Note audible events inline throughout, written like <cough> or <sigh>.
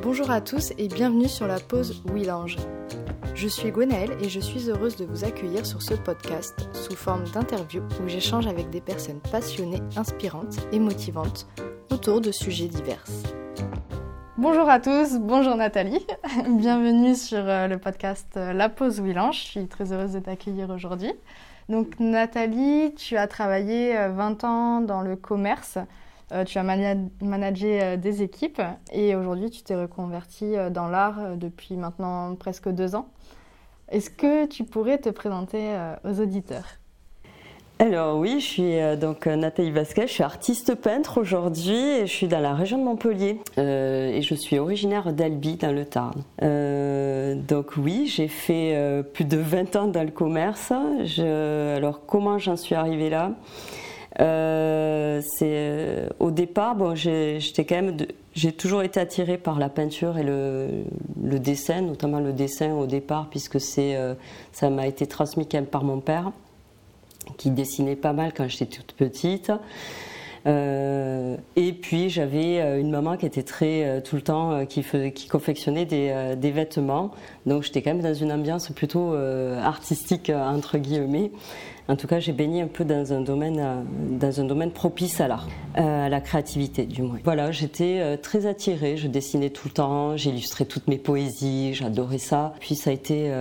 Bonjour à tous et bienvenue sur la pause Willange. Je suis Gwenaëlle et je suis heureuse de vous accueillir sur ce podcast sous forme d'interview où j'échange avec des personnes passionnées, inspirantes et motivantes autour de sujets divers. Bonjour à tous, bonjour Nathalie, <laughs> bienvenue sur euh, le podcast euh, La pause Willange. Je suis très heureuse de t'accueillir aujourd'hui. Donc Nathalie, tu as travaillé 20 euh, ans dans le commerce euh, tu as managé euh, des équipes et aujourd'hui tu t'es reconverti euh, dans l'art depuis maintenant presque deux ans. Est-ce que tu pourrais te présenter aux auditeurs? Alors oui, je suis donc Nathalie Vasquez, je suis artiste peintre aujourd'hui et je suis dans la région de Montpellier et je suis originaire d'Albi dans le Tarn. donc oui, j'ai fait plus de 20 ans dans le commerce. alors comment j'en suis arrivée là? C'est euh, au départ, bon, j'étais quand même, j'ai toujours été attirée par la peinture et le, le, dessin, notamment le dessin au départ, puisque c'est, euh, ça m'a été transmis quand même par mon père, qui dessinait pas mal quand j'étais toute petite. Euh, et puis j'avais une maman qui était très tout le temps qui, confectionnait des, vêtements, donc j'étais quand même dans une ambiance plutôt artistique entre guillemets. En tout cas, j'ai baigné un peu dans un domaine, euh, dans un domaine propice à l'art, euh, à la créativité du moins. Voilà, j'étais euh, très attirée, je dessinais tout le temps, j'illustrais toutes mes poésies, j'adorais ça. Puis ça a été...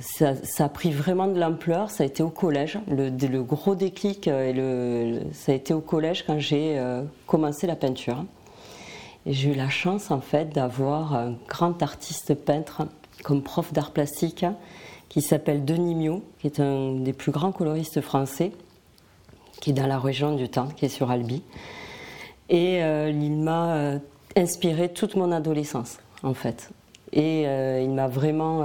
ça, a pris vraiment de l'ampleur, ça a été au collège. Le, gros déclic, le, ça a été au collège quand j'ai commencé la peinture. J'ai eu la chance en fait d'avoir un grand artiste peintre comme prof d'art plastique qui s'appelle Denis Miot, qui est un des plus grands coloristes français, qui est dans la région du Temps, qui est sur Albi. Et euh, il m'a euh, inspiré toute mon adolescence, en fait. Et euh, il m'a vraiment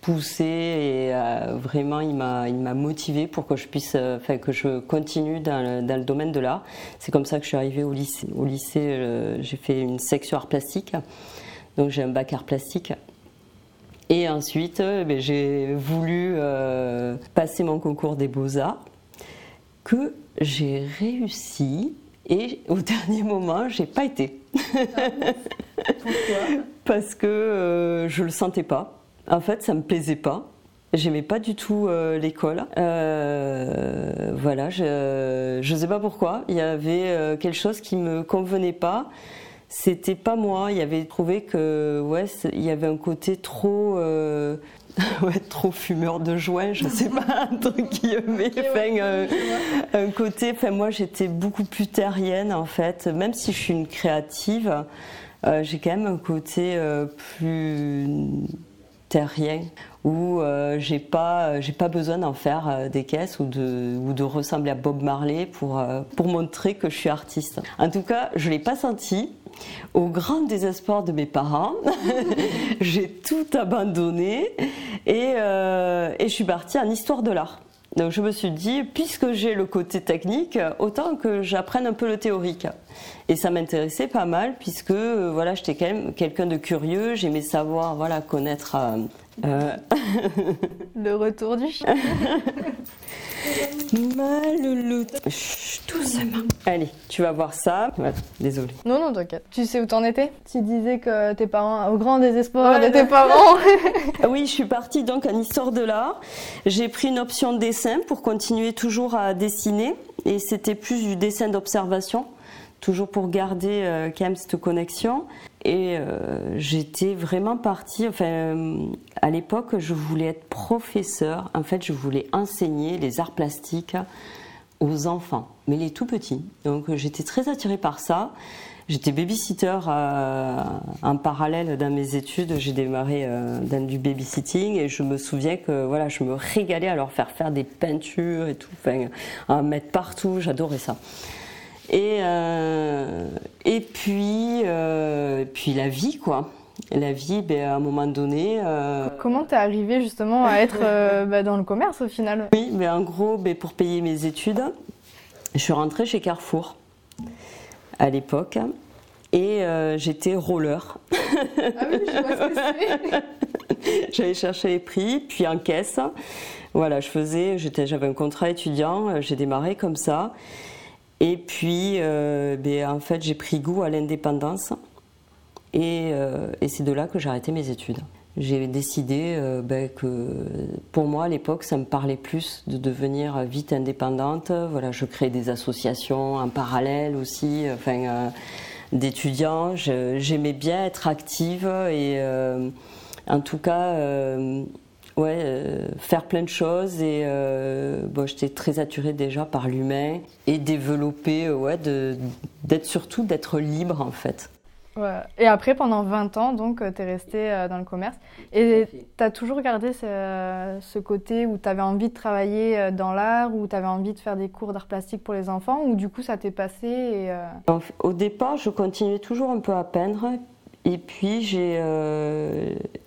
poussé et vraiment il m'a il m'a motivé pour que je puisse enfin que je continue dans le, dans le domaine de l'art c'est comme ça que je suis arrivée au lycée au lycée j'ai fait une section art plastique donc j'ai un bac art plastique et ensuite, euh, ben, j'ai voulu euh, passer mon concours des beaux-arts, que j'ai réussi. Et au <laughs> dernier moment, j'ai pas été. Pourquoi? Parce que euh, je le sentais pas. En fait, ça me plaisait pas. J'aimais pas du tout l'école. voilà, je ne sais pas pourquoi. Il y avait quelque chose qui me convenait pas c'était pas moi. Il y avait trouvé que ouais, il y avait un côté trop euh, <laughs> ouais, trop fumeur de joint, je sais pas, un truc qui enfin, euh, un côté. Enfin, moi, j'étais beaucoup plus terrienne en fait. Même si je suis une créative, euh, j'ai quand même un côté plus terrien où j'ai pas j'ai pas besoin d'en faire des caisses ou de ou de ressembler à Bob Marley pour pour montrer que je suis artiste. En tout cas, je l'ai pas senti. Au grand désespoir de mes parents, <laughs> j'ai tout abandonné euh, et, je suis partie en histoire de l'art. Donc je me suis dit, puisque j'ai le côté technique, autant que j'apprenne un peu le théorique. Et ça m'intéressait pas mal, puisque euh, voilà, j'étais quand même quelqu'un de curieux, j'aimais savoir, voilà, connaître. Euh, <laughs> le retour du chien. <laughs> Mal doucement. Allez, tu vas voir ça. désolée. Non, non, t'inquiète. Tu sais où t'en étais? Tu disais que tes parents, au grand désespoir de tes parents. <laughs> oui, je suis partie donc en histoire de l'art. J'ai pris une option de dessin pour continuer toujours à dessiner. Et c'était plus du dessin d'observation toujours pour garder euh, quand même cette connexion. Et euh, j'étais vraiment partie, enfin, euh, à l'époque, je voulais être professeur. En fait, je voulais enseigner les arts plastiques aux enfants, mais les tout petits. Donc, j'étais très attirée par ça. J'étais babysitter en parallèle dans mes études. J'ai démarré dans du babysitting et je me souviens que voilà, je me régalais à leur faire faire des peintures et tout, enfin, à mettre partout. J'adorais ça. Et, euh, et puis, euh, puis la vie, quoi. La vie, ben, à un moment donné. Euh... Comment t'es arrivée justement à être euh, <laughs> ben, dans le commerce au final? Oui, mais en gros, ben, pour payer mes études, je suis rentrée chez Carrefour à l'époque et j'étais roller. Ah oui, je vois ce que c'est. <laughs> J'allais chercher les prix, puis en caisse. Voilà, je faisais, j'avais un contrat étudiant, j'ai démarré comme ça. Et puis, ben, en fait, j'ai pris goût à l'indépendance. Et, et c'est de là que j'ai arrêté mes études j'ai décidé euh, ben, que pour moi à l'époque ça me parlait plus de devenir vite indépendante. Voilà, je crée des associations en parallèle aussi, enfin euh, d'étudiants. J'aimais bien être active et euh, en tout cas ouais, faire plein de choses et bon, j'étais très attirée déjà par l'humain et développer ouais, d'être surtout d'être libre en fait. Et après, pendant 20 ans, donc, euh, tu es resté euh, dans le commerce. Et tu as toujours gardé ce, côté où tu avais envie de travailler euh, dans l'art, où tu avais envie de faire des cours d'art plastique pour les enfants, ou du coup, ça t'est passé Au départ, je continuais toujours un peu à peindre. Et puis, j'ai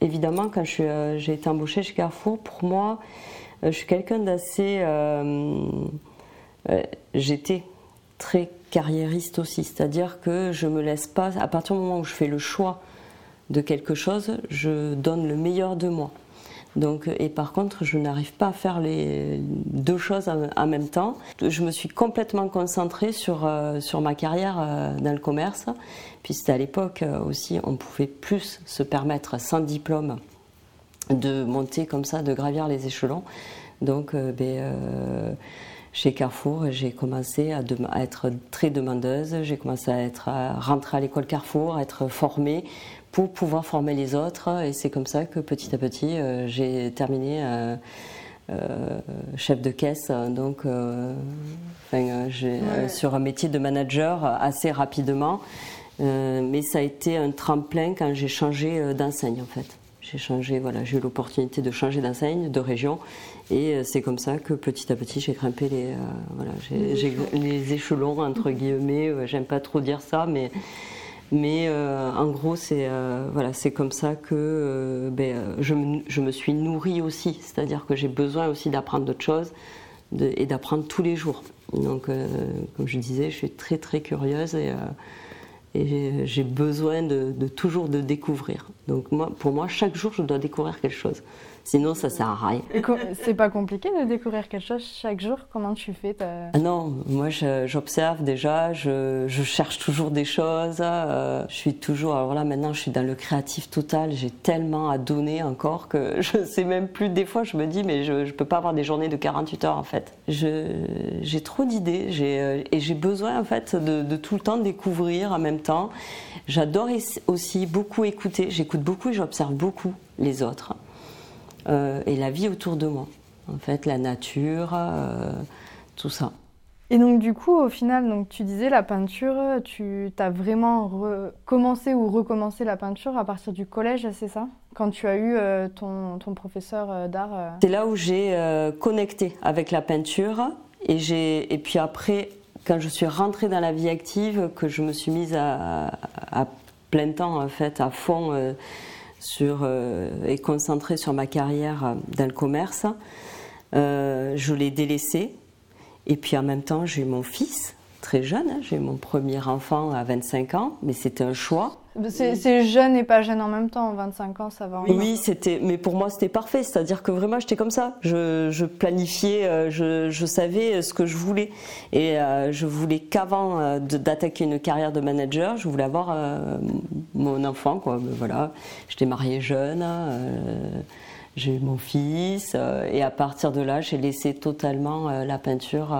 évidemment, quand j'ai été embauchée chez Carrefour, pour moi, je suis quelqu'un d'assez. J'étais très carriériste aussi, c'est-à-dire que je me laisse pas, à partir du moment où je fais le choix de quelque chose, je donne le meilleur de moi. Donc, et par contre, je n'arrive pas à faire les deux choses en, même temps. Je me suis complètement concentrée sur, euh, sur ma carrière euh, dans le commerce, puisque à l'époque euh, aussi, on pouvait plus se permettre, sans diplôme, de monter comme ça, de gravir les échelons. Donc, ben, chez Carrefour, j'ai commencé à, être très demandeuse. J'ai commencé à, être, à rentrer à l'école Carrefour, à être formée pour pouvoir former les autres. Et c'est comme ça que petit à petit, euh, j'ai terminé euh, euh, chef de caisse, donc sur un métier de manager assez rapidement. mais ça a été un tremplin quand j'ai changé d'enseigne en fait. J'ai changé, voilà, j'ai eu l'opportunité de changer d'enseigne, de région, et c'est comme ça que petit à petit j'ai grimpé les, euh, voilà, j'ai, les échelons entre guillemets. J'aime pas trop dire ça, mais mais euh, en gros c'est voilà, c'est comme ça que ben, je, me, suis nourrie aussi, c'est-à-dire que j'ai besoin aussi d'apprendre d'autres choses et d'apprendre tous les jours. Donc comme je disais, je suis très très curieuse et et j'ai besoin de, de, toujours de découvrir. Donc moi, pour moi, chaque jour, je dois découvrir quelque chose. Sinon, ça sert à rien. C'est pas compliqué de découvrir quelque chose chaque jour? Comment tu fais ah Non, moi j'observe déjà, je, je, cherche toujours des choses. Euh, je suis toujours. Alors là, maintenant, je suis dans le créatif total. J'ai tellement à donner encore que <laughs> je sais même plus. Des fois, je me dis, mais je, je peux pas avoir des journées de 48 heures en fait. J'ai trop d'idées euh, et j'ai besoin en fait de, de tout le temps découvrir en même temps. J'adore aussi beaucoup écouter. J'écoute beaucoup et j'observe beaucoup les autres. Euh, et la vie autour de moi. En fait, la nature, euh, tout ça. Et donc du coup, au final, donc tu disais la peinture, tu as vraiment commencé ou recommencé la peinture à partir du collège, c'est ça? Quand tu as eu euh, ton, ton, professeur d'art C'est là où j'ai connecté avec la peinture et, et puis après, quand je suis rentrée dans la vie active, que je me suis mise à, à plein temps en fait, à fond sur, euh, et concentrée sur ma carrière euh, dans le commerce. Euh, je l'ai délaissé. Et puis en même temps, j'ai mon fils, très jeune. Hein. J'ai mon premier enfant à 25 ans, mais c'était un choix. C'est jeune et pas jeune en même temps, 25 ans, ça va. Oui, c'était, mais pour moi c'était parfait, c'est-à-dire que vraiment j'étais comme ça. Je, planifiais, euh, je, savais ce que je voulais, et euh, je voulais qu'avant euh, d'attaquer une carrière de manager, je voulais avoir mon enfant, quoi. voilà, j'étais mariée jeune. J'ai eu mon fils et à partir de là, j'ai laissé totalement la peinture.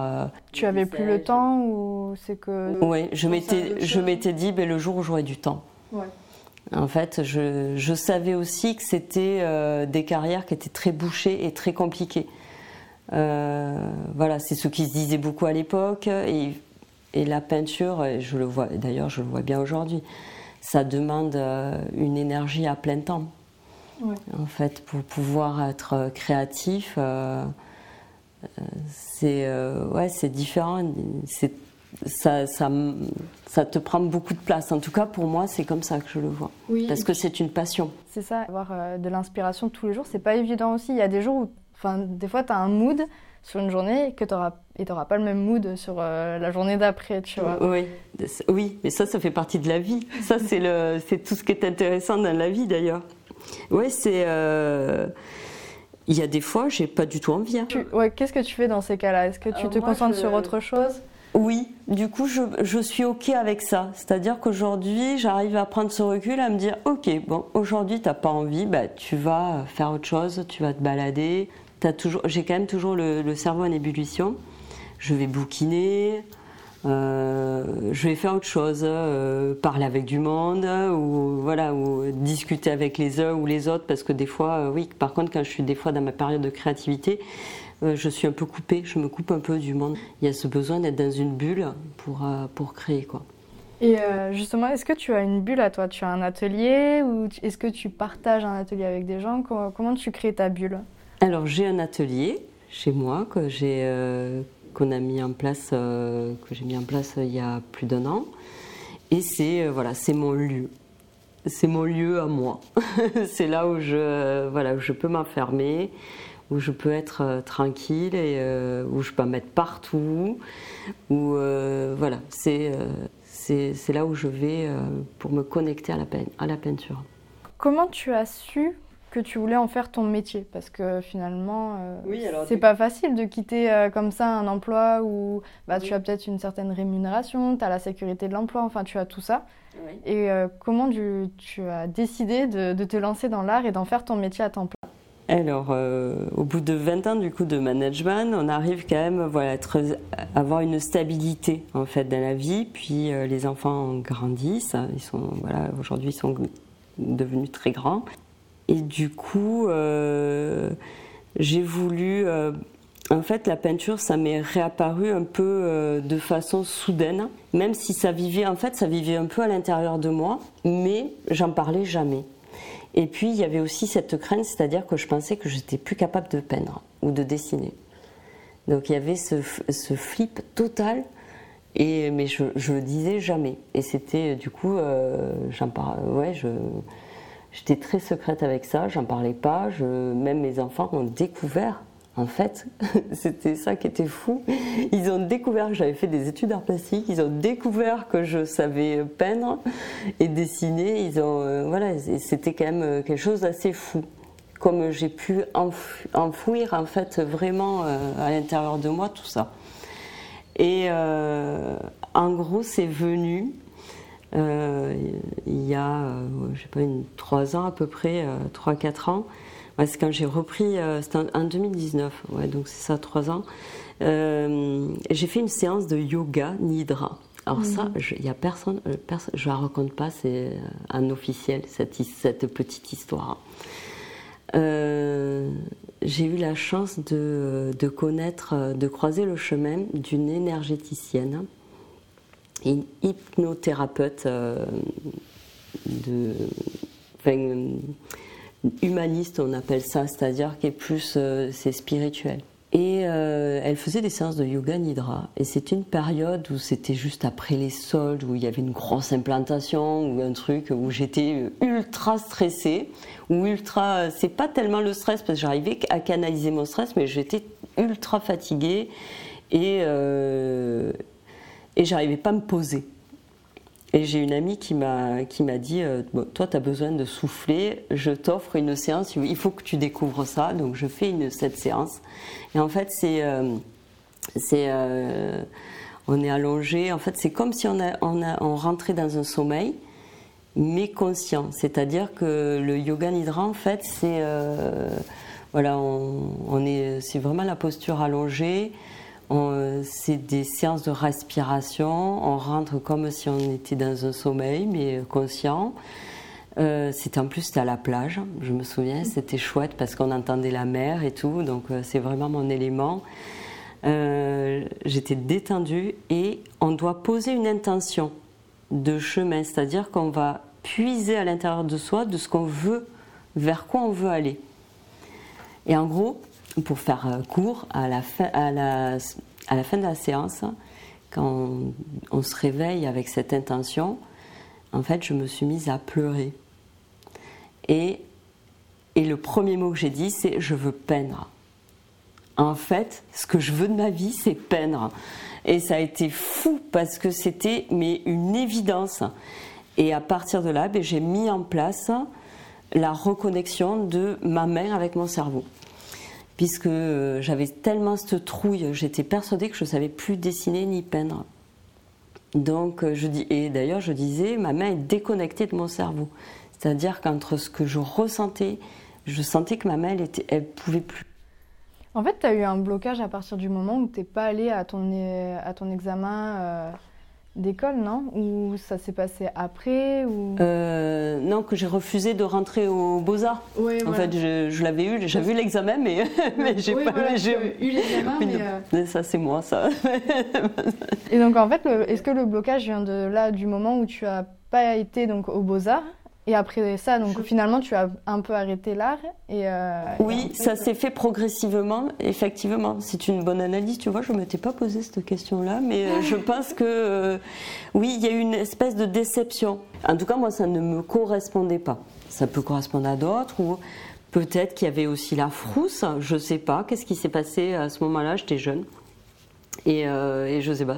tu avais plus le temps ou c'est que Oui, je m'étais je m'étais dit ben, le jour où j'aurais du temps. En fait, je, savais aussi que c'était euh, des carrières qui étaient très bouchées et très compliquées. Euh, voilà, c'est ce qui se disait beaucoup à l'époque. Et, la peinture, je le vois, d'ailleurs, je le vois bien aujourd'hui, ça demande euh, une énergie à plein temps. En fait, pour pouvoir être créatif, c'est ouais, c'est différent. C'est ça, ça, ça, te prend beaucoup de place. En tout cas, pour moi, c'est comme ça que je le vois. parce que c'est une passion. C'est ça, avoir euh, de l'inspiration tous les jours, c'est pas évident aussi. Il y a des jours où, enfin, des fois, tu as un mood sur une journée que et tu n'auras pas le même mood sur euh, la journée d'après, tu vois. Oui. oui, mais ça, ça fait partie de la vie. Ça, c'est, le, c'est tout ce qui est intéressant dans la vie, d'ailleurs. Oui, c'est... Euh, il y a des fois, j'ai pas du tout envie. Hein. ouais, qu'est-ce que tu fais dans ces cas-là? Est-ce que tu te concentres sur autre chose? Oui, du coup, je, suis OK avec ça. C'est-à-dire qu'aujourd'hui, j'arrive à prendre ce recul, à me dire OK, bon, aujourd'hui, tu n'as pas envie, bah, tu vas faire autre chose, tu vas te balader. J'ai quand même toujours le, cerveau en ébullition. Je vais bouquiner, euh, je vais faire autre chose, euh, parler avec du monde ou voilà ou discuter avec les uns ou les autres parce que des fois, euh, oui. Par contre, quand je suis des fois dans ma période de créativité, je suis un peu coupée, je me coupe un peu du monde. Il y a ce besoin d'être dans une bulle pour pour créer quoi. Et justement, est-ce que tu as une bulle à toi? Tu as un atelier ou est-ce que tu partages un atelier avec des gens? Comment, tu crées ta bulle? Alors j'ai un atelier chez moi que j'ai qu'on a mis en place, euh, que j'ai mis en place euh, il y a plus d'un an. Et c'est euh, voilà, c'est mon lieu. C'est mon lieu à moi. <laughs> c'est là où je, voilà, où je peux m'enfermer, où je peux être tranquille et où je peux mettre partout. Où voilà, c'est c'est là où je vais pour me connecter à la, à la peinture. Comment tu as su que tu voulais en faire ton métier parce que finalement euh, c'est pas facile de quitter euh, comme ça un emploi où bah, tu as peut-être une certaine rémunération, tu as la sécurité de l'emploi, enfin tu as tout ça. Et euh, comment tu, as décidé de, te lancer dans l'art et d'en faire ton métier à temps plein? Alors, au bout de 20 ans du coup de management, on arrive quand même voilà, à avoir une stabilité en fait dans la vie. Puis les enfants grandissent, ils sont voilà, aujourd'hui ils sont devenus très grands. Et du coup, euh, j'ai voulu. Euh, en fait, la peinture, ça m'est réapparu un peu euh, de façon soudaine, même si ça vivait, en fait, ça vivait un peu à l'intérieur de moi, mais j'en parlais jamais. Et puis, il y avait aussi cette crainte, c'est-à-dire que je pensais que j'étais plus capable de peindre ou de dessiner. Donc, il y avait ce, flip total, et, mais je, ne le disais jamais. Et c'était, du coup, j'en parlais, ouais, je J'étais très secrète avec ça, j'en parlais pas. Je, même mes enfants ont découvert, en fait, <laughs> c'était ça qui était fou. Ils ont découvert que j'avais fait des études d'art plastique, ils ont découvert que je savais peindre et dessiner. Ils ont, euh, voilà, c'était quand même euh, quelque chose d'assez fou. Comme j'ai pu enfouir, en fait, vraiment euh, à l'intérieur de moi tout ça. Et en gros, c'est venu euh, il y a, euh, je sais pas, une, 3 ans à peu près, 3-4 euh, ans. c'est quand j'ai repris, c'était en, 2019, ouais, donc c'est ça, 3 ans. j'ai fait une séance de yoga nidra. Alors ça, mhm. il y a personne, personne, je la raconte pas, c'est un officiel cette, cette petite histoire. j'ai eu la chance de, de, connaître, de croiser le chemin d'une énergéticienne hypnothérapeute euh, de, humaniste, on appelle ça, c'est-à-dire qui est plus, euh, c'est spirituel. Et euh, elle faisait des séances de yoga nidra. Et c'était une période où c'était juste après les soldes, où il y avait une grosse implantation, ou un truc où j'étais ultra stressée, ou ultra. C'est pas tellement le stress, parce que j'arrivais à canaliser mon stress, mais j'étais ultra fatiguée. Et, et j'arrivais pas à me poser. Et j'ai une amie qui m'a qui m'a dit euh, toi tu as besoin de souffler, je t'offre une séance, il faut que tu découvres ça. Donc je fais cette séance. Et en fait c'est euh, c'est euh, on est allongé, en fait c'est comme si on a, on a on rentrait dans un sommeil mais conscient, c'est-à-dire que le yoga nidra en fait c'est voilà, on est c'est vraiment la posture allongée c'est des séances de respiration. On rentre comme si on était dans un sommeil, mais conscient. Euh, c'était en plus à la plage, je me souviens, c'était chouette parce qu'on entendait la mer et tout, donc euh, c'est vraiment mon élément. Euh, j'étais détendue et on doit poser une intention de chemin, c'est-à-dire qu'on va puiser à l'intérieur de soi de ce qu'on veut, vers quoi on veut aller. Et en gros, pour faire euh, court, à la, fin, de la séance, quand on, se réveille avec cette intention, en fait, je me suis mise à pleurer. Et, et le premier mot que j'ai dit, c'est je veux peindre. En fait, ce que je veux de ma vie, c'est peindre. Et ça a été fou parce que c'était mais une évidence. Et à partir de là, ben, j'ai mis en place la reconnexion de ma main avec mon cerveau. Puisque j'avais tellement cette trouille, j'étais persuadée que je ne savais plus dessiner ni peindre. Donc, je dis, et d'ailleurs, je disais, ma main est déconnectée de mon cerveau. C'est-à-dire qu'entre ce que je ressentais, je sentais que ma main, elle, était, elle pouvait plus. En fait, tu as eu un blocage à partir du moment où tu n'es pas allé à ton, à ton examen euh, d'école, non? Ou ça s'est passé après ou... Euh, non, que j'ai refusé de rentrer aux Beaux-Arts. Oui, en fait, je, l'avais eu, j'avais eu l'examen, mais, <laughs> mais j'ai pas voilà, j'ai eu l'examen. mais, euh, Ça, c'est moi, ça. Et donc, en fait, est-ce que le blocage vient de là, du moment où tu as pas été donc, aux Beaux-Arts? Et après ça, donc finalement, tu as un peu arrêté l'art et euh, Oui, ça s'est fait progressivement, effectivement. C'est une bonne analyse, tu vois, je ne m'étais pas posé cette question-là, mais euh, je <laughs> pense que euh, oui, il y a eu une espèce de déception. En tout cas, moi, ça ne me correspondait pas. Ça peut correspondre à d'autres ou peut-être qu'il y avait aussi la frousse, je ne sais pas. Qu'est-ce qui s'est passé à ce moment-là? J'étais jeune et, et je ne sais pas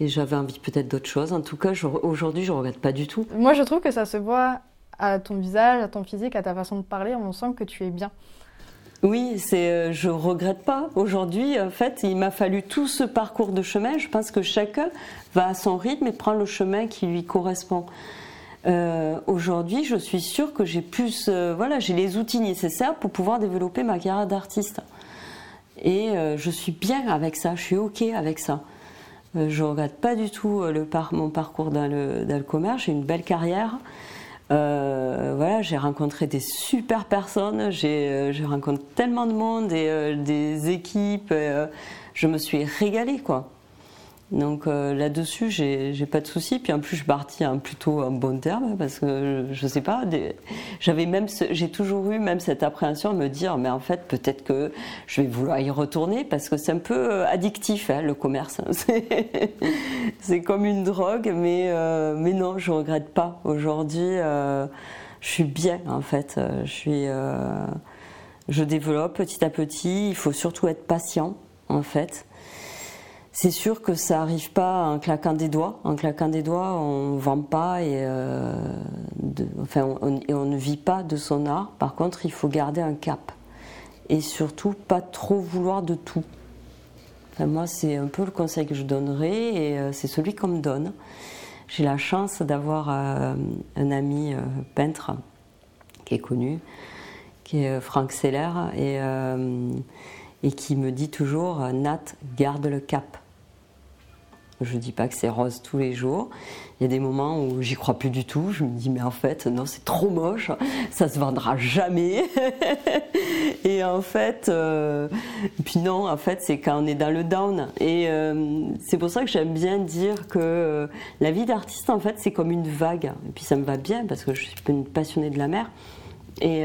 et j'avais envie peut-être d'autre chose. En tout cas, aujourd'hui, je ne regrette pas du tout. Moi, je trouve que ça se voit à ton visage, à ton physique, à ta façon de parler. On sent que tu es bien. Oui, c'est, euh, je regrette pas. Aujourd'hui, en fait, il m'a fallu tout ce parcours de chemin. Je pense que chacun va à son rythme et prend le chemin qui lui correspond. Euh, aujourd'hui, je suis sûre que j'ai plus, euh, voilà, j'ai les outils nécessaires pour pouvoir développer ma carrière d'artiste. Et je suis bien avec ça. Je suis ok avec ça. Euh, je regrette pas du tout euh, mon parcours dans le, commerce. J'ai une belle carrière. Euh, voilà, j'ai rencontré des super personnes, j'ai rencontré tellement de monde et des équipes. je me suis régalée, quoi. Donc euh, là-dessus, j'ai pas de souci. Puis en plus, je suis partie en plutôt en bon terme parce que je, sais pas. J'avais même, j'ai toujours eu même cette appréhension de me dire, mais en fait, peut-être que je vais vouloir y retourner parce que c'est un peu euh, addictif hein, le commerce. <laughs> C'est comme une drogue, mais euh, mais non, je regrette pas. Aujourd'hui, je suis bien en fait. Je suis, je développe petit à petit. Il faut surtout être patient en fait. C'est sûr que ça n'arrive pas en claquant des doigts. En claquant des doigts, on ne vend pas et, euh, enfin, on, et on ne vit pas de son art. Par contre, il faut garder un cap. Et surtout, pas trop vouloir de tout. moi, c'est un peu le conseil que je donnerais et euh, c'est celui qu'on me donne. J'ai la chance d'avoir euh, un ami peintre qui est connu, qui est Franck Seller, et qui me dit toujours Nat, garde le cap. Je ne dis pas que c'est rose tous les jours. Il y a des moments où j'y crois plus du tout. Je me dis, mais en fait, non, c'est trop moche. Ça se vendra jamais. <laughs> et en fait, euh, puis non, en fait, c'est quand on est dans le down. Et euh, c'est pour ça que j'aime bien dire que euh, la vie d'artiste, en fait, c'est comme une vague. Et puis ça me va bien parce que je suis une passionnée de la mer. Et,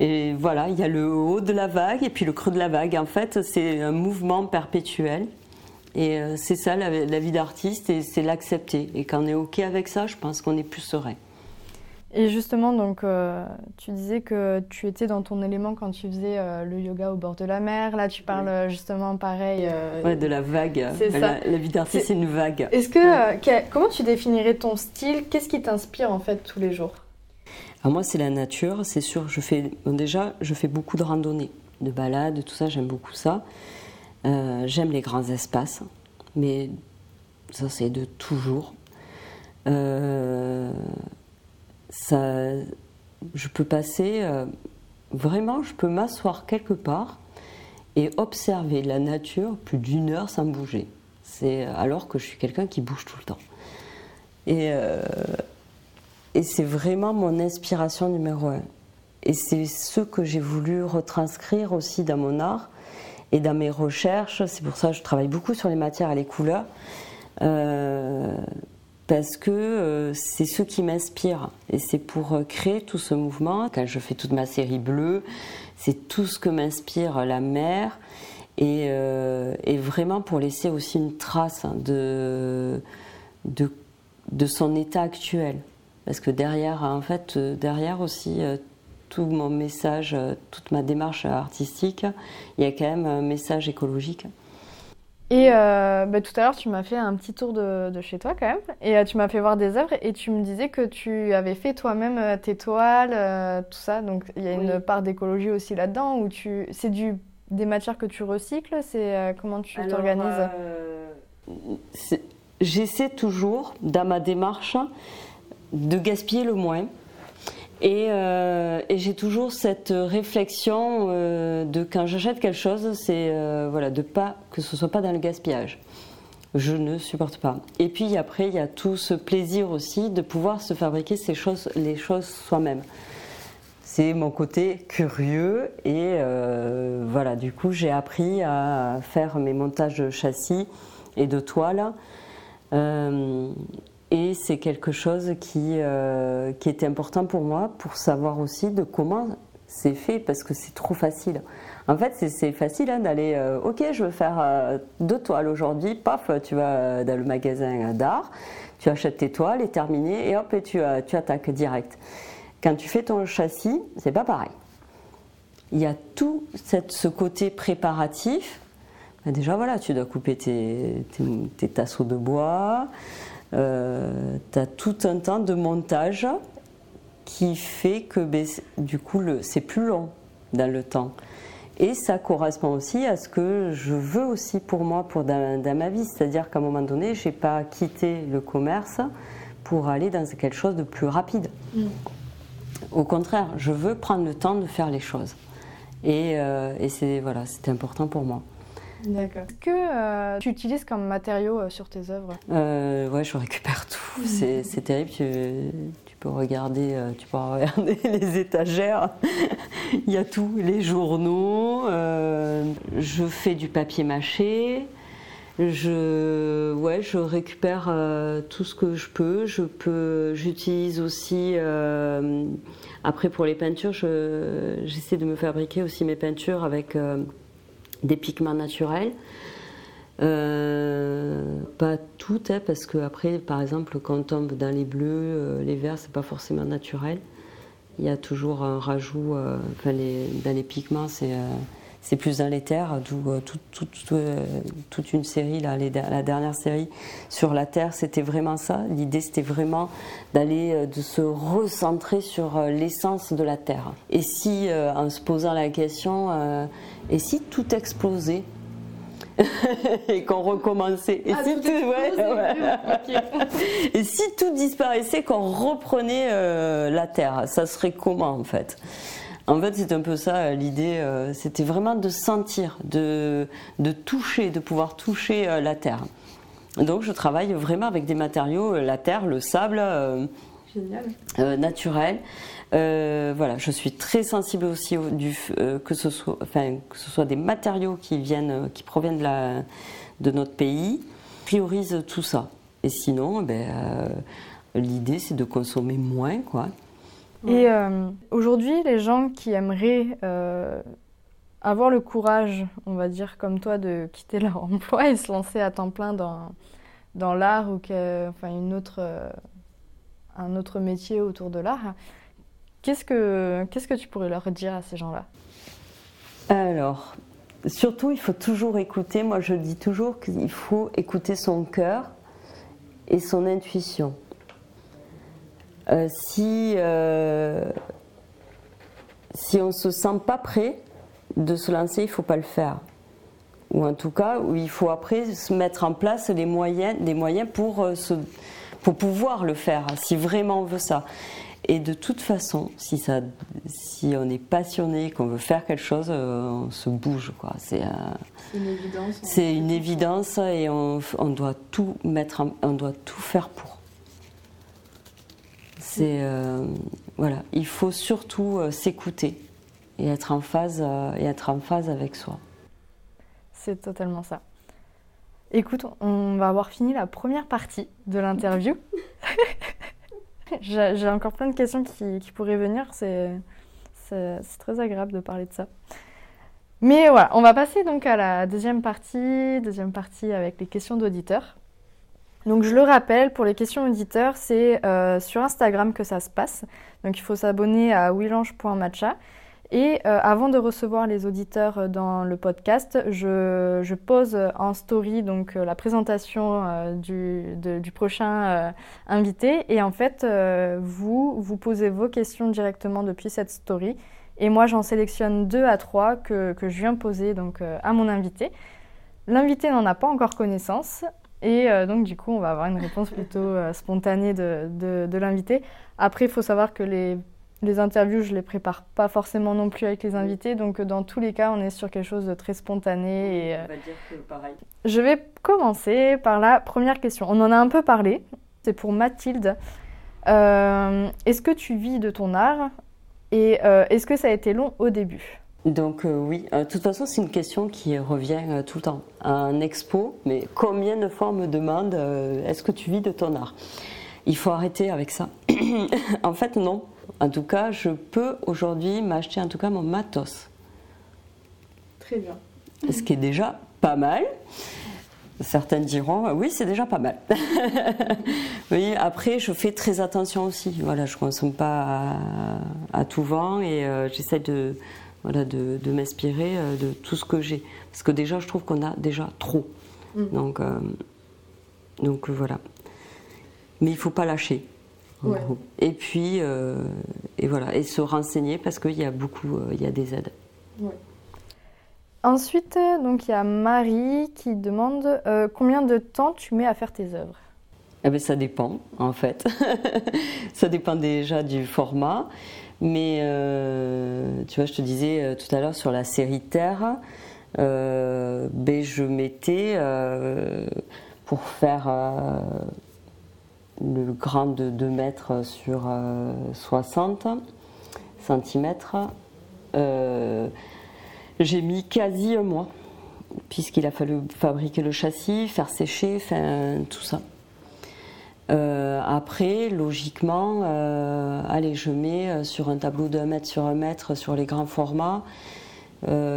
et voilà, il y a le haut de la vague et puis le creux de la vague. En fait, c'est un mouvement perpétuel. Et euh, c'est ça la, vie d'artiste, et c'est l'accepter. Et quand on est OK avec ça, je pense qu'on est plus serein. Et justement, donc, euh, tu disais que tu étais dans ton élément quand tu faisais euh, le yoga au bord de la mer. Là, tu parles justement pareil. ouais, de la vague. C'est ça. La, vie d'artiste, c'est une vague. Est-ce que, comment tu définirais ton style? Qu'est-ce qui t'inspire en fait tous les jours? Alors moi, c'est la nature. C'est sûr, je fais déjà, je fais beaucoup de randonnées, de balades, tout ça. J'aime beaucoup ça. Euh, j'aime les grands espaces, mais ça c'est de toujours. Euh, ça, je peux passer, euh, vraiment, je peux m'asseoir quelque part et observer la nature plus d'une heure sans bouger. C'est alors que je suis quelqu'un qui bouge tout le temps. Et, et c'est vraiment mon inspiration numéro un. Et c'est ce que j'ai voulu retranscrire aussi dans mon art et dans mes recherches, c'est pour ça que je travaille beaucoup sur les matières et les couleurs, euh, parce que euh, c'est ce qui m'inspire. Et c'est pour euh, créer tout ce mouvement, quand je fais toute ma série bleue, c'est tout ce que m'inspire la mer, et, vraiment pour laisser aussi une trace de, de, de son état actuel. Parce que derrière, en fait, derrière aussi, tout mon message, euh, toute ma démarche artistique, il y a quand même un message écologique. Et euh, bah, tout à l'heure, tu m'as fait un petit tour de, de, chez toi quand même, et euh, tu m'as fait voir des œuvres, et tu me disais que tu avais fait toi-même euh, tes toiles, euh, tout ça. Donc il y a une part d'écologie aussi là-dedans, où tu, c'est du des matières que tu recycles, c'est euh, comment tu t'organises? J'essaie toujours, dans ma démarche, de gaspiller le moins. Et, euh, et j'ai toujours cette réflexion euh, de quand j'achète quelque chose, c'est euh, voilà, de pas que ce soit pas dans le gaspillage. Je ne supporte pas. Et puis après, il y a tout ce plaisir aussi de pouvoir se fabriquer ces choses, les choses soi-même. C'est mon côté curieux et voilà. Du coup, j'ai appris à faire mes montages de châssis et de toiles. Et c'est quelque chose qui, euh, qui était important pour moi pour savoir aussi de comment c'est fait parce que c'est trop facile. En fait, c'est facile hein, d'aller, euh, ok, je veux faire euh, deux toiles aujourd'hui, paf, tu vas dans le magasin d'art, tu achètes tes toiles, et terminé, et hop, et tu, euh, tu attaques direct. Quand tu fais ton châssis, c'est pas pareil. Il y a tout ce côté préparatif. Ben déjà, voilà, tu dois couper tes, tes, tes tasseaux de bois, euh, tu as tout un temps de montage qui fait que ben, du coup c'est plus long dans le temps. Et ça correspond aussi à ce que je veux aussi pour moi, pour dans, dans ma vie. C'est-à-dire qu'à un moment donné, je n'ai pas quitté le commerce pour aller dans quelque chose de plus rapide. Mm. Au contraire, je veux prendre le temps de faire les choses. Et, euh, et c'est voilà, c'était important pour moi. D'accord. Que euh, tu utilises comme matériau euh, sur tes œuvres? Euh, Ouais, je récupère tout. <laughs> C'est, c'est terrible. Tu, tu, peux regarder, euh, tu peux <laughs> regarder les étagères. <laughs> Il y a tout, les journaux. Euh, je fais du papier mâché. Je, ouais, je récupère euh, tout ce que je peux. Je peux, j'utilise aussi. après, pour les peintures, je, j'essaie de me fabriquer aussi mes peintures avec des pigments naturels. Euh, pas tout, hein, parce que après, par exemple, quand on tombe dans les bleus, euh, les verts, c'est pas forcément naturel. Il y a toujours un rajout. Euh, enfin, les, dans les pigments, c'est c'est plus dans les terres, d'où tout, tout, tout, toute une série, là, les, la dernière série sur la terre, c'était vraiment ça. L'idée, c'était vraiment d'aller, de se recentrer sur l'essence de la terre. Et si, en se posant la question, et si tout explosait <laughs> et qu'on recommençait? Et, ah, si tout, tout, ouais, ouais. Okay. <laughs> et si tout disparaissait, qu'on reprenait euh, la Terre, ça serait comment en fait? En fait, c'est un peu ça l'idée. Euh, c'était vraiment de sentir, de, de, toucher, de pouvoir toucher euh, la terre. Donc, je travaille vraiment avec des matériaux, la terre, le sable, naturel. Euh, voilà, je suis très sensible aussi au, du, euh, que, ce soit, enfin, que ce soit des matériaux qui viennent, qui proviennent de, la, de notre pays. Je priorise tout ça. Et sinon, ben, euh, l'idée c'est de consommer moins, quoi. Et euh, aujourd'hui, les gens qui aimeraient euh, avoir le courage, on va dire comme toi, de quitter <laughs> leur emploi et se lancer à temps plein dans, dans l'art ou que, enfin, une autre, un autre métier autour de l'art, Qu'est-ce que, qu'est-ce que tu pourrais leur dire à ces gens-là? Alors, surtout, il faut toujours écouter. Moi, je dis toujours qu'il faut écouter son cœur et son intuition. Euh, si, euh, si on ne se sent pas prêt de se lancer, il ne faut pas le faire. Ou en tout cas, où il faut après se mettre en place les moyens, les moyens pour, euh, se, pour pouvoir le faire, si vraiment on veut ça. Et de toute façon, si, ça, si on est passionné, qu'on veut faire quelque chose, on se bouge. Quoi. C'est, une évidence. C'est une évidence et on, on, doit tout mettre, en, on doit tout faire pour. C'est euh, voilà, il faut surtout euh, s'écouter et être en phase euh, et être en phase avec soi. C'est totalement ça. Écoute, on va avoir fini la première partie de l'interview. <laughs> J'ai encore plein de questions qui, qui pourraient venir. C'est très agréable de parler de ça. Mais voilà, on va passer donc à la deuxième partie, deuxième partie avec les questions d'auditeurs. Donc je le rappelle, pour les questions auditeurs, c'est euh, sur Instagram que ça se passe. Donc il faut s'abonner à willange.matcha Et euh, avant de recevoir les auditeurs euh, dans le podcast, je, pose en story donc la présentation du, du, prochain invité. Et en fait, vous, vous posez vos questions directement depuis cette story. Et moi, j'en sélectionne deux à trois que, que je viens poser donc, à mon invité. L'invité n'en a pas encore connaissance. Et donc, du coup, on va avoir une réponse plutôt spontanée de, de, de l'invité. Après, il faut savoir que les les interviews, je les prépare pas forcément non plus avec les invités, donc euh, dans tous les cas, on est sur quelque chose de très spontané. Et, on va dire que pareil. Je vais commencer par la première question. On en a un peu parlé, c'est pour Mathilde. Euh, est-ce que tu vis de ton art? Et euh, est-ce que ça a été long au début? Donc oui, de toute façon c'est une question qui revient tout le temps. Un expo, mais combien de fois on me demande est-ce que tu vis de ton art? Il faut arrêter avec ça. <coughs> en fait non, en tout cas, je peux aujourd'hui m'acheter en tout cas mon matos. Très bien. Ce qui est déjà pas mal. Certaines diront oui, c'est déjà pas mal. <laughs> oui, après, je fais très attention aussi. Voilà, je consomme pas à, tout vent et euh, j'essaie de, voilà, de, m'inspirer euh, de tout ce que j'ai. Parce que déjà, je trouve qu'on a déjà trop. Mm. Donc, euh, donc voilà. Mais il faut pas lâcher. Et puis, euh, et voilà, et se renseigner parce qu'il y a beaucoup, euh, il y a des aides. Ensuite, donc il y a Marie qui demande euh, combien de temps tu mets à faire tes œuvres? Eh ben, ça dépend, en fait. <laughs> ça dépend déjà du format. Mais tu vois, je te disais tout à l'heure sur la série Terre, ben, je mettais pour faire le grand de 2 mètres sur 60 euh, cm. Euh, j'ai mis quasi un mois, puisqu'il a fallu fabriquer le châssis, faire sécher, tout ça. Euh, après, logiquement, allez, je mets sur un tableau de 1 mètre sur 1 mètre sur les grands formats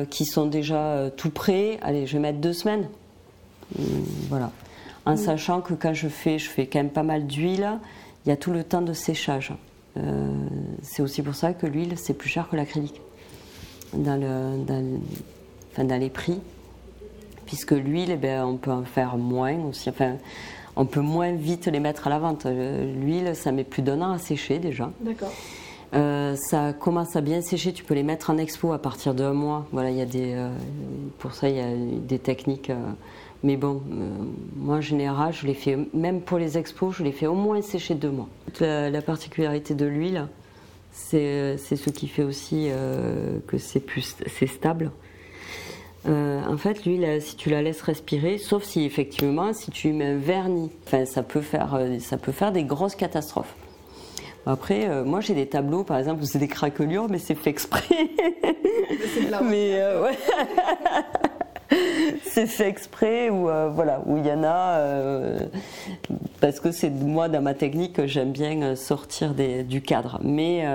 qui sont déjà tout prêts. Allez, je vais mettre deux semaines. voilà en sachant que quand je fais, je fais quand même pas mal d'huile, il y a tout le temps de séchage. Euh, c'est aussi pour ça que l'huile, c'est plus cher que l'acrylique dans, le, dans, les prix, puisque l'huile, eh ben, on peut en faire moins aussi. Enfin, on peut moins vite les mettre à la vente. Euh, l'huile, ça met plus d'un an à sécher déjà. D'accord. Euh, ça commence à bien sécher, tu peux les mettre en expo à partir d'un mois. Voilà, il y a des, pour ça, il y a des techniques mais bon, euh, moi en général, je les fais, même pour les expos, je les fais au moins sécher deux mois. La, particularité de l'huile, c'est ce qui fait aussi euh, que c'est stable. Euh, en fait, l'huile, si tu la laisses respirer, sauf si effectivement, si tu mets un vernis, enfin, ça peut faire, ça peut faire des grosses catastrophes. Après, moi j'ai des tableaux, par exemple, où c'est des craquelures, mais c'est fait exprès. mais <laughs> ouais. c'est fait exprès ou euh, voilà où il y en a euh, parce que c'est moi dans ma technique j'aime bien euh, sortir du cadre mais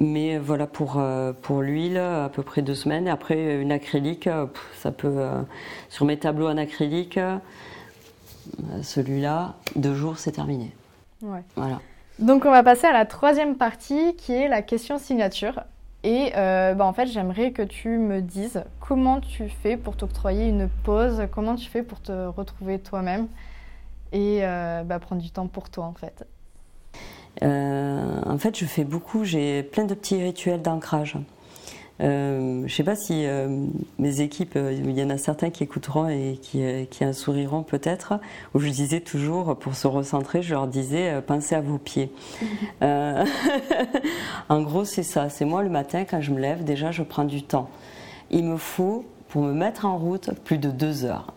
mais voilà pour pour l'huile à peu près deux semaines. Après une acrylique ça peut sur mes tableaux en acrylique celui-là deux jours c'est terminé. Voilà. Donc on va passer à la troisième partie qui est la question signature. Et euh, bah, en fait, j'aimerais que tu me dises comment tu fais pour t'octroyer une pause, comment tu fais pour te retrouver toi-même et euh, bah, prendre du temps pour toi en fait. Euh, en fait, je fais beaucoup, j'ai plein de petits rituels d'ancrage. Euh, je ne sais pas si euh, mes équipes, euh, il y en a certains qui écouteront et qui, qui en souriront peut-être, où je disais toujours, pour se recentrer, je leur disais, pensez à vos pieds. <laughs> <laughs> en gros, c'est ça. C'est moi le matin, quand je me lève, déjà, je prends du temps. Il me faut, pour me mettre en route, plus de deux heures.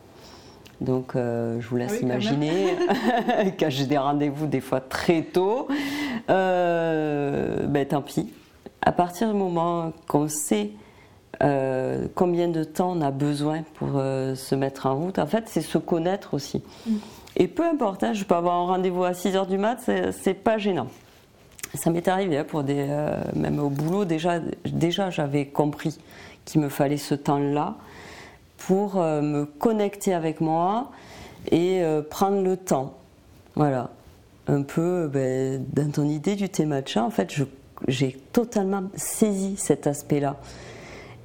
Donc, je vous laisse ah imaginer, <laughs> <laughs> quand j'ai des rendez-vous des fois très tôt, ben tant pis, à partir du moment qu'on sait euh, combien de temps on a besoin pour euh, se mettre en route, en fait, c'est se connaître aussi. Mm. Et peu importe, hein, je peux avoir un rendez-vous à 6 h du mat, c'est pas gênant. Ça m'est arrivé, hein, pour des, euh, même au boulot, déjà, déjà j'avais compris qu'il me fallait ce temps-là pour me connecter avec moi et prendre le temps. Voilà. un peu ben, dans ton idée du thé matcha, en fait, j'ai totalement saisi cet aspect-là.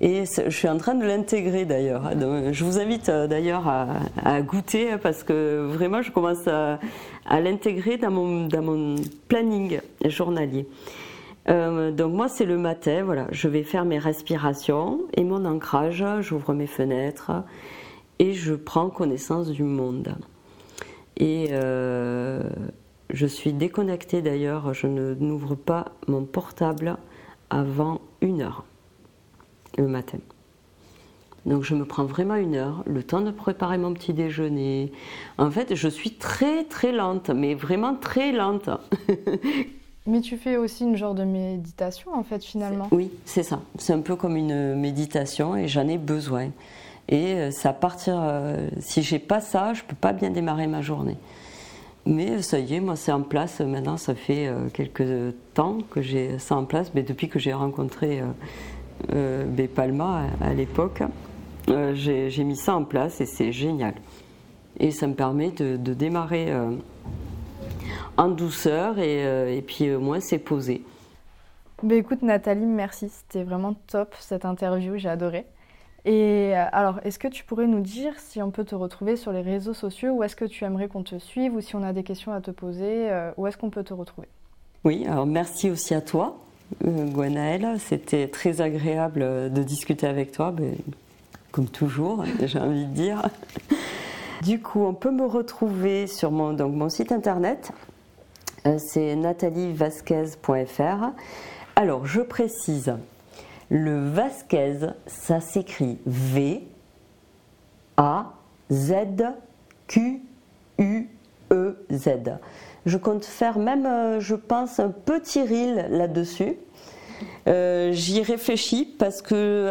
Et je suis en train de l'intégrer d'ailleurs. Je vous invite euh, d'ailleurs à, goûter hein, parce que vraiment je commence à, l'intégrer dans mon planning journalier. Euh, donc moi c'est le matin, voilà, je vais faire mes respirations et mon ancrage, j'ouvre mes fenêtres et je prends connaissance du monde. Et euh, je suis déconnectée d'ailleurs, je n'ouvre pas mon portable avant une heure le matin. Donc je me prends vraiment une heure, le temps de préparer mon petit déjeuner. En fait, je suis très très lente, mais vraiment très lente. <laughs> mais tu fais aussi une genre de méditation en fait finalement. Oui, c'est ça. C'est un peu comme une méditation et j'en ai besoin. Et euh, ça partir. Euh, si j'ai pas ça, je peux pas bien démarrer ma journée. Mais ça y est, moi c'est en place. Maintenant, ça fait euh, quelques temps que j'ai ça en place, mais depuis que j'ai rencontré euh, Palma à, l'époque, euh, j'ai mis ça en place et c'est génial. Et ça me permet de, démarrer euh, en douceur et, et puis au moins c'est posé. Ben écoute Nathalie, merci, c'était vraiment top cette interview, j'ai adoré. Et alors, est-ce que tu pourrais nous dire si on peut te retrouver sur les réseaux sociaux, où est-ce que tu aimerais qu'on te suive, ou si on a des questions à te poser, où est-ce qu'on peut te retrouver? Oui, alors merci aussi à toi euh, Gwenaëlle. C'était très agréable de discuter avec toi, mais, comme toujours, <laughs> j'ai envie de dire. Du coup, on peut me retrouver sur mon, donc, mon site internet, euh, c'est natalievasquez.fr. Alors, je précise, le Vasquez, ça s'écrit V A Z Q U E Z. Je compte faire même, euh, je pense, un petit reel là-dessus. Euh, j'y réfléchis parce que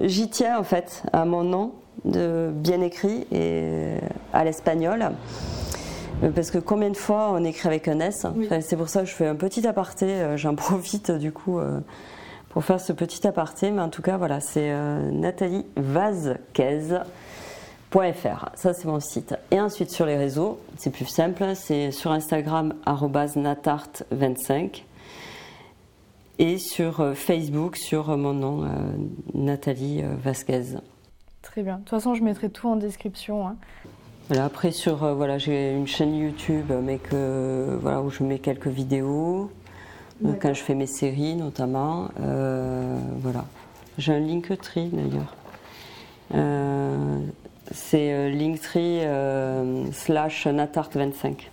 j'y tiens en fait à mon nom de bien écrit et à l'espagnol. Parce que combien de fois on écrit avec un S C'est pour ça que je fais un petit aparté. J'en <laughs> profite du coup pour faire ce petit aparté. Mais en tout cas, voilà, c'est Nathalie Vazquez ça, c'est mon site. Et ensuite, sur les réseaux, c'est plus simple. C'est sur Instagram, natart25. Et sur euh, Facebook, sur euh, mon nom, euh, Nathalie Vasquez. Très bien. De toute façon, je mettrai tout en description. Hein. Voilà, après, sur, voilà, j'ai une chaîne YouTube mais que, voilà, où je mets quelques vidéos. Quand je fais mes séries, notamment. voilà. J'ai un Linktree, d'ailleurs. C'est euh, Linktree euh, slash Natart25.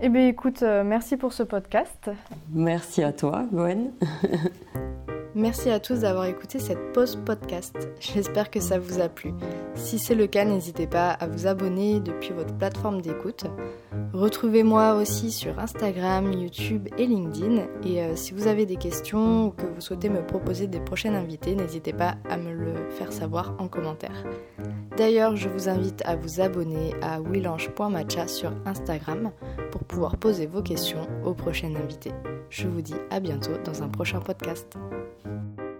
Eh bien écoute, euh, merci pour ce podcast. Merci à toi, Gwen. <laughs> Merci à tous d'avoir écouté cette pause podcast. J'espère que ça vous a plu. Si c'est le cas, n'hésitez pas à vous abonner depuis votre plateforme d'écoute. Retrouvez-moi aussi sur Instagram, YouTube et LinkedIn. Et euh, si vous avez des questions ou que vous souhaitez me proposer des prochains invités, n'hésitez pas à me le faire savoir en commentaire. D'ailleurs, je vous invite à vous abonner à willange.matcha sur Instagram pour pouvoir poser vos questions au prochain invité. Je vous dis à bientôt dans un prochain podcast. Thank you.